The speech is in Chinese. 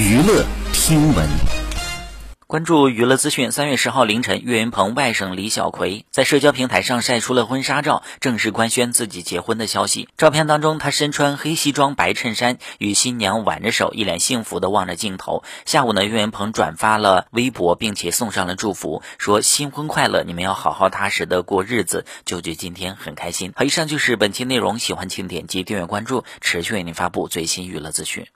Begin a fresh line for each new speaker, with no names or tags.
娱乐听闻。
关注娱乐资讯。三月十号凌晨，岳云鹏外甥李小葵在社交平台上晒出了婚纱照，正式官宣自己结婚的消息。照片当中，他身穿黑西装、白衬衫，与新娘挽着手，一脸幸福地望着镜头。下午呢，岳云鹏转发了微博，并且送上了祝福，说新婚快乐，你们要好好踏实的过日子。舅舅今天很开心。好，以上就是本期内容，喜欢请点击订阅关注，持续为您发布最新娱乐资讯。